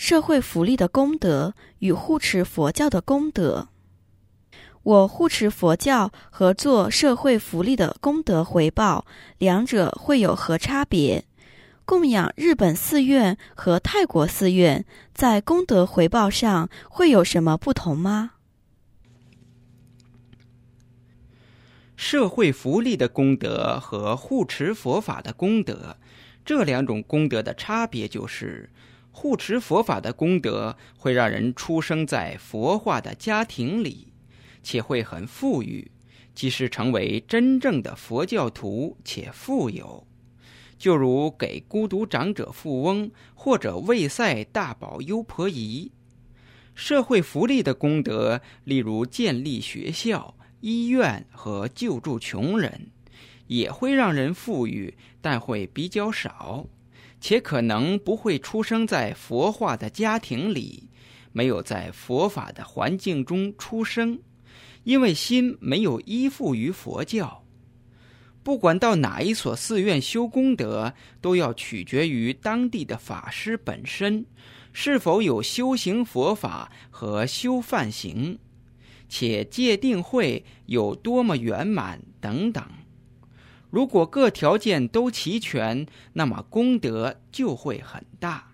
社会福利的功德与护持佛教的功德。我护持佛教和做社会福利的功德回报，两者会有何差别？供养日本寺院和泰国寺院在功德回报上会有什么不同吗？社会福利的功德和护持佛法的功德，这两种功德的差别就是：护持佛法的功德会让人出生在佛化的家庭里。且会很富裕，即使成为真正的佛教徒且富有，就如给孤独长者富翁或者为塞大宝优婆夷。社会福利的功德，例如建立学校、医院和救助穷人，也会让人富裕，但会比较少，且可能不会出生在佛化的家庭里，没有在佛法的环境中出生。因为心没有依附于佛教，不管到哪一所寺院修功德，都要取决于当地的法师本身是否有修行佛法和修梵行，且戒定慧有多么圆满等等。如果各条件都齐全，那么功德就会很大。